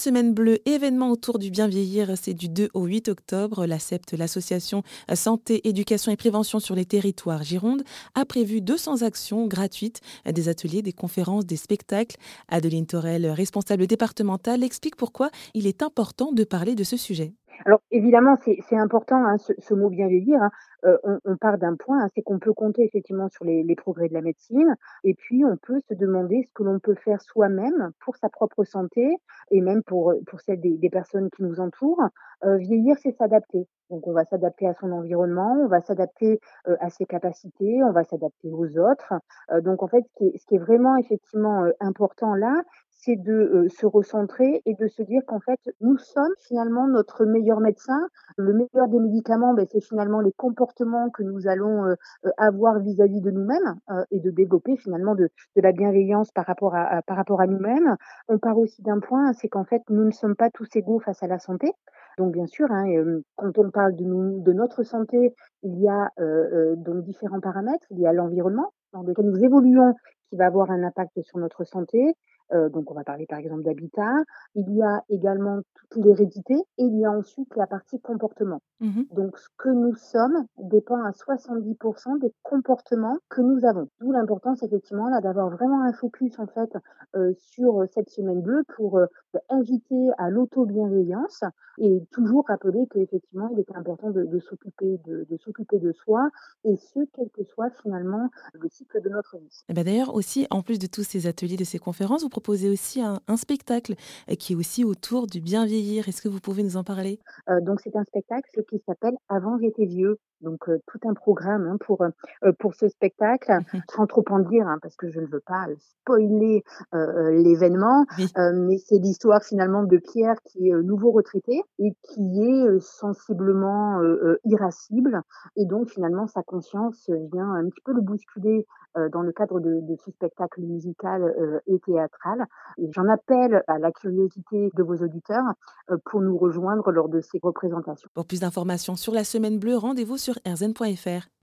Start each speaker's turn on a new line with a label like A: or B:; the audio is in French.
A: semaine bleue, événement autour du bien vieillir, c'est du 2 au 8 octobre. L'ACEPT, l'association Santé, Éducation et Prévention sur les territoires Gironde, a prévu 200 actions gratuites, des ateliers, des conférences, des spectacles. Adeline Torel, responsable départementale, explique pourquoi il est important de parler de ce sujet.
B: Alors évidemment, c'est important, hein, ce, mot bien vieillir. Hein. Euh, on, part d'un point, hein, c'est qu'on peut compter effectivement sur les, progrès de la médecine, et puis on peut se demander ce que l'on peut faire soi-même pour sa propre santé et même pour, pour celle des, des personnes qui nous entourent. Euh, vieillir, c'est s'adapter. Donc on va s'adapter à son environnement, on va s'adapter euh, à ses capacités, on va s'adapter aux autres. Euh, donc en fait, ce qui est, vraiment effectivement euh, important là, c'est de euh, se recentrer et de se dire qu'en fait, nous sommes finalement notre meilleur médecin. Le meilleur des médicaments, ben, c'est finalement les comportements que nous allons euh, euh, avoir vis-à-vis de nous-mêmes et de développer finalement de, de, la bienveillance par rapport à, à nous-mêmes. On part aussi d'un point, c'est qu'en fait, nous ne sommes pas tous égaux face à la santé. Donc bien sûr, hein, quand on parle de, de notre santé, il y a donc différents paramètres. Il y a l'environnement dans lequel nous évoluons qui va avoir un impact sur notre santé. Euh, donc on va parler par exemple d'habitat. Il y a également toute l'hérédité et il y a ensuite la partie comportement. Mmh donc ce que nous sommes dépend à 70% des comportements que nous avons. D'où l'importance effectivement là d'avoir vraiment un focus en fait euh, sur cette semaine bleue pour euh, inviter à l'auto-bienveillance et toujours rappeler qu'effectivement il est important de, de s'occuper de, de s'occuper de soi et ce quel que soit finalement le cycle de notre vie.
A: Et ben D'ailleurs aussi en plus de tous ces ateliers, de ces conférences, vous proposez aussi un, un, spectacle qui est aussi autour du bien vieillir. Est-ce que vous pouvez nous en parler?
B: Euh, Donc c'est un spectacle qui s'appelle Avant j'étais vieux. Donc euh, tout un programme hein, pour euh, pour ce spectacle, sans trop en dire hein, parce que je ne veux pas spoiler euh, l'événement, oui. mais c'est l'histoire finalement de Pierre qui est nouveau retraité et qui est sensiblement irascible et donc finalement sa conscience vient un petit peu le bousculer dans le cadre de, de ce spectacle musical et théâtral. J'en appelle à la curiosité de vos auditeurs pour nous rejoindre lors de ces représentations.
A: Pour plus d'informations sur la Semaine Bleue, rendez-vous sur rzn.fr.